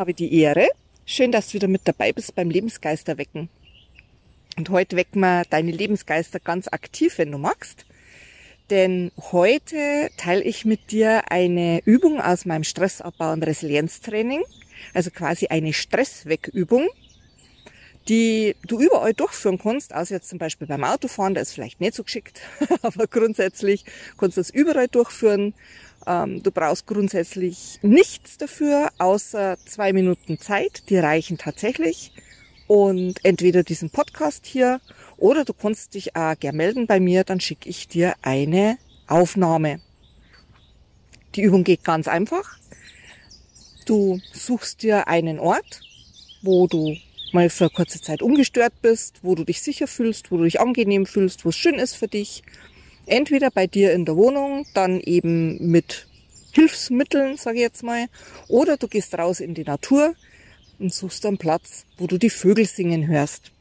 habe die Ehre. Schön, dass du wieder mit dabei bist beim Lebensgeister wecken. Und heute wecken wir deine Lebensgeister ganz aktiv, wenn du magst. Denn heute teile ich mit dir eine Übung aus meinem Stressabbau- und Resilienztraining. Also quasi eine Stresswegübung, die du überall durchführen kannst, außer jetzt zum Beispiel beim Autofahren, da ist vielleicht nicht so geschickt, aber grundsätzlich kannst du das überall durchführen ähm, du brauchst grundsätzlich nichts dafür, außer zwei Minuten Zeit. Die reichen tatsächlich. Und entweder diesen Podcast hier oder du kannst dich auch gerne melden bei mir, dann schicke ich dir eine Aufnahme. Die Übung geht ganz einfach. Du suchst dir einen Ort, wo du mal für kurze Zeit ungestört bist, wo du dich sicher fühlst, wo du dich angenehm fühlst, wo es schön ist für dich entweder bei dir in der Wohnung, dann eben mit Hilfsmitteln, sage ich jetzt mal, oder du gehst raus in die Natur und suchst einen Platz, wo du die Vögel singen hörst.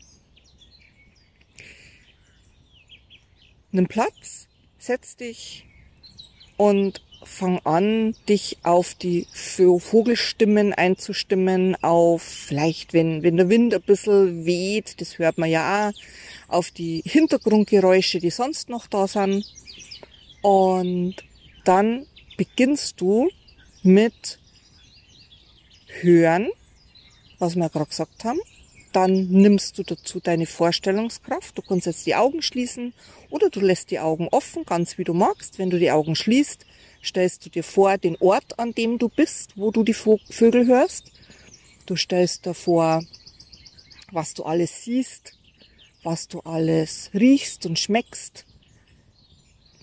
Einen Platz, setz dich und fang an, dich auf die Vogelstimmen einzustimmen, auf vielleicht, wenn, wenn der Wind ein bisschen weht, das hört man ja auch, auf die Hintergrundgeräusche, die sonst noch da sind. Und dann beginnst du mit Hören, was wir gerade gesagt haben. Dann nimmst du dazu deine Vorstellungskraft. Du kannst jetzt die Augen schließen oder du lässt die Augen offen, ganz wie du magst. Wenn du die Augen schließt, stellst du dir vor den Ort, an dem du bist, wo du die Vögel hörst. Du stellst dir vor, was du alles siehst, was du alles riechst und schmeckst,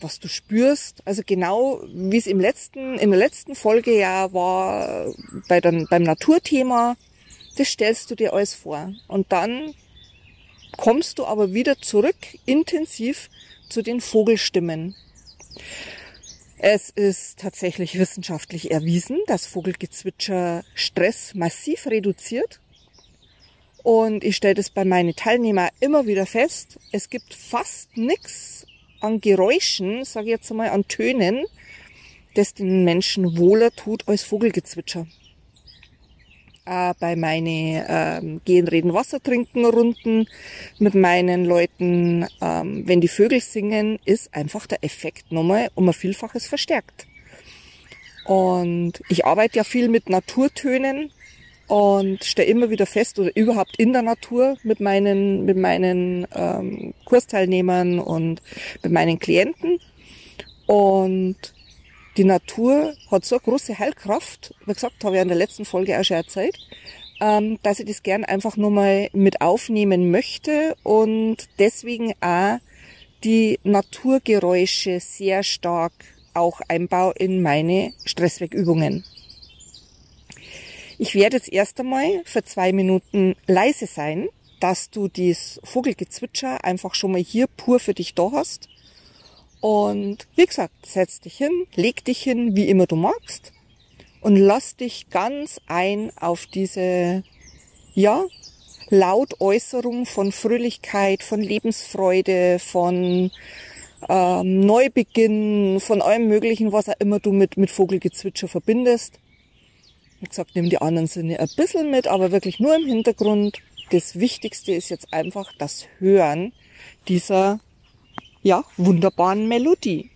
was du spürst. Also genau wie es im letzten, in der letzten Folge ja war bei dem, beim Naturthema, das stellst du dir alles vor. Und dann kommst du aber wieder zurück intensiv zu den Vogelstimmen. Es ist tatsächlich wissenschaftlich erwiesen, dass Vogelgezwitscher Stress massiv reduziert. Und ich stelle das bei meinen Teilnehmern immer wieder fest. Es gibt fast nichts an Geräuschen, sage ich jetzt einmal, an Tönen, das den Menschen wohler tut als Vogelgezwitscher. Äh, bei meinen ähm, Gehen, Reden, Wasser trinken Runden mit meinen Leuten, ähm, wenn die Vögel singen, ist einfach der Effekt nochmal um ein Vielfaches verstärkt. Und ich arbeite ja viel mit Naturtönen und stelle immer wieder fest oder überhaupt in der Natur mit meinen mit meinen ähm, Kursteilnehmern und mit meinen Klienten und die Natur hat so eine große Heilkraft, wie gesagt, habe ich in der letzten Folge auch schon erzählt, ähm, dass ich das gern einfach nur mal mit aufnehmen möchte und deswegen auch die Naturgeräusche sehr stark auch einbaue in meine Stresswegübungen. Ich werde jetzt erst einmal für zwei Minuten leise sein, dass du das Vogelgezwitscher einfach schon mal hier pur für dich da hast. Und wie gesagt, setz dich hin, leg dich hin, wie immer du magst und lass dich ganz ein auf diese, ja, Lautäußerung von Fröhlichkeit, von Lebensfreude, von ähm, Neubeginn, von allem Möglichen, was auch immer du mit, mit Vogelgezwitscher verbindest. Wie gesagt, nimm die anderen Sinne ein bisschen mit, aber wirklich nur im Hintergrund. Das Wichtigste ist jetzt einfach das Hören dieser, ja, wunderbaren Melodie.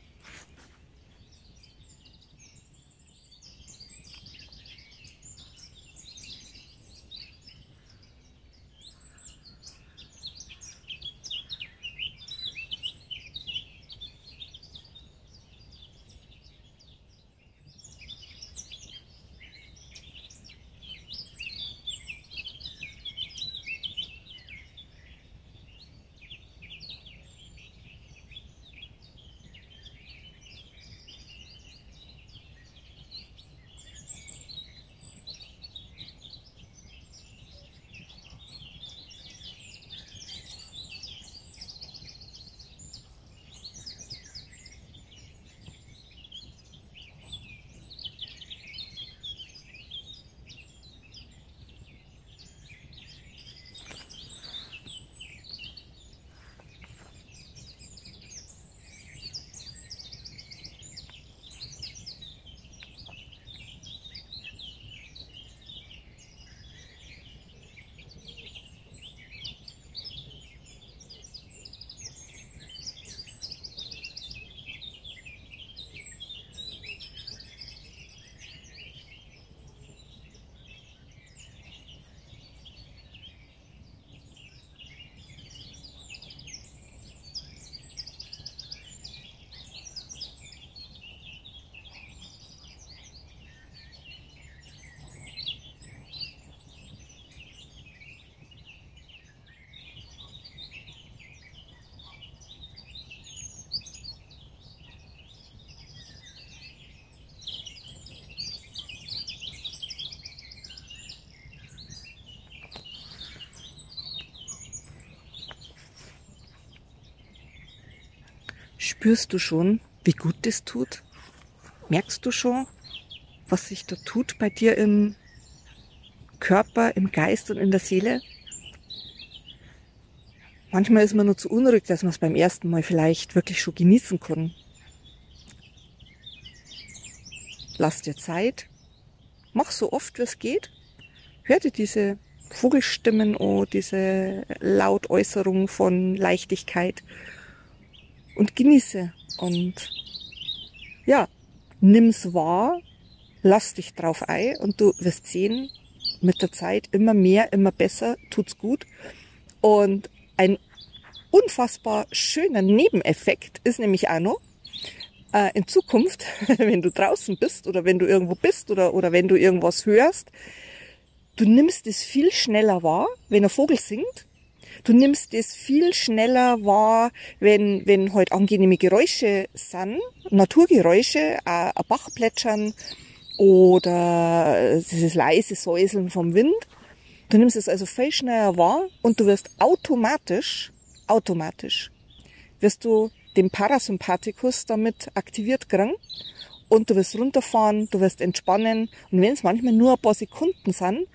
Spürst du schon, wie gut das tut? Merkst du schon, was sich da tut bei dir im Körper, im Geist und in der Seele? Manchmal ist man nur zu unruhig, dass man es beim ersten Mal vielleicht wirklich schon genießen kann. Lass dir Zeit. Mach so oft, wie es geht. Hör dir diese Vogelstimmen an, diese Lautäußerung von Leichtigkeit und genieße. Und ja, nimm's wahr, lass dich drauf ein und du wirst sehen, mit der Zeit immer mehr, immer besser, tut's gut. Und ein unfassbar schöner Nebeneffekt ist nämlich auch noch, äh, in Zukunft, wenn du draußen bist oder wenn du irgendwo bist oder, oder wenn du irgendwas hörst, du nimmst es viel schneller wahr, wenn ein Vogel singt. Du nimmst es viel schneller wahr, wenn, wenn halt angenehme Geräusche sind, Naturgeräusche, äh, ein Bach plätschern oder dieses leise Säuseln vom Wind. Du nimmst es also viel schneller wahr und du wirst automatisch, automatisch, wirst du den Parasympathikus damit aktiviert kriegen und du wirst runterfahren, du wirst entspannen und wenn es manchmal nur ein paar Sekunden sind,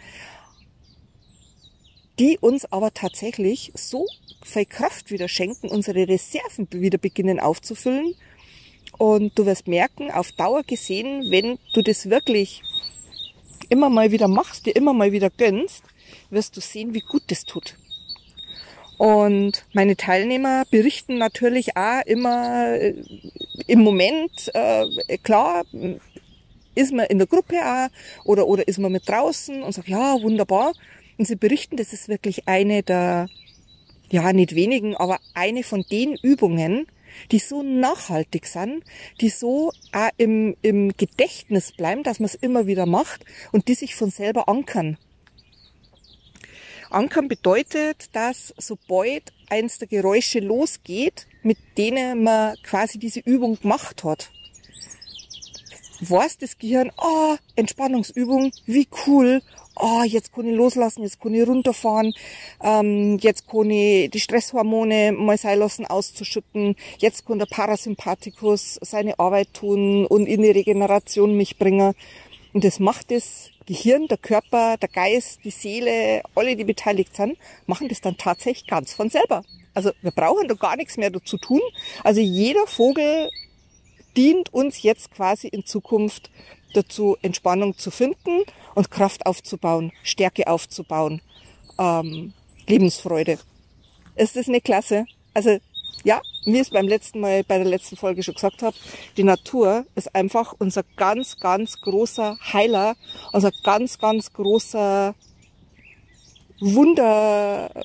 die uns aber tatsächlich so viel Kraft wieder schenken, unsere Reserven wieder beginnen aufzufüllen und du wirst merken, auf Dauer gesehen, wenn du das wirklich immer mal wieder machst, dir immer mal wieder gönnst, wirst du sehen, wie gut das tut. Und meine Teilnehmer berichten natürlich auch immer äh, im Moment, äh, klar, ist man in der Gruppe auch oder, oder ist man mit draußen und sagt, ja, wunderbar. Und sie berichten, das ist wirklich eine der, ja, nicht wenigen, aber eine von den Übungen, die so nachhaltig sind, die so auch im, im Gedächtnis bleiben, dass man es immer wieder macht und die sich von selber ankern. Ankern bedeutet, dass sobald eins der Geräusche losgeht, mit denen man quasi diese Übung gemacht hat, weiß das Gehirn, oh, Entspannungsübung, wie cool, oh, jetzt kann ich loslassen, jetzt kann ich runterfahren, ähm, jetzt kann ich die Stresshormone mal sein lassen auszuschütten, jetzt kann der Parasympathikus seine Arbeit tun und in die Regeneration mich bringen. Und das macht das Gehirn, der Körper, der Geist, die Seele, alle, die beteiligt sind, machen das dann tatsächlich ganz von selber. Also wir brauchen da gar nichts mehr dazu tun. Also jeder Vogel dient uns jetzt quasi in Zukunft dazu, Entspannung zu finden und Kraft aufzubauen, Stärke aufzubauen, ähm, Lebensfreude. Ist das nicht klasse? Also ja, wie ich es beim letzten Mal bei der letzten Folge schon gesagt habe, die Natur ist einfach unser ganz, ganz großer Heiler, unser ganz, ganz großer Wunderplatz,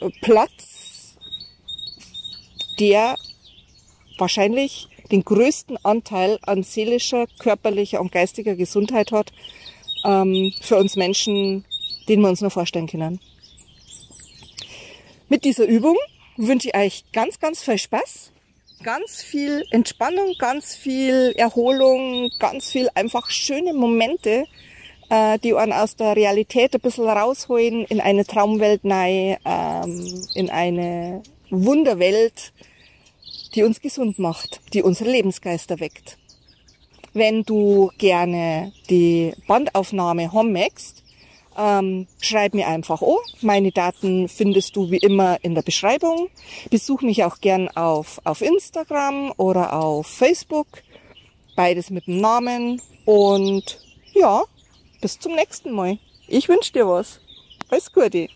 der wahrscheinlich den größten Anteil an seelischer, körperlicher und geistiger Gesundheit hat ähm, für uns Menschen, den wir uns nur vorstellen können. Mit dieser Übung wünsche ich euch ganz, ganz viel Spaß, ganz viel Entspannung, ganz viel Erholung, ganz viel einfach schöne Momente, äh, die einen aus der Realität ein bisschen rausholen, in eine Traumwelt rein, ähm, in eine Wunderwelt, die uns gesund macht, die unsere Lebensgeister weckt. Wenn du gerne die Bandaufnahme möchtest, ähm, schreib mir einfach an. Meine Daten findest du wie immer in der Beschreibung. Besuch mich auch gern auf, auf Instagram oder auf Facebook. Beides mit dem Namen. Und ja, bis zum nächsten Mal. Ich wünsche dir was. Alles Gute.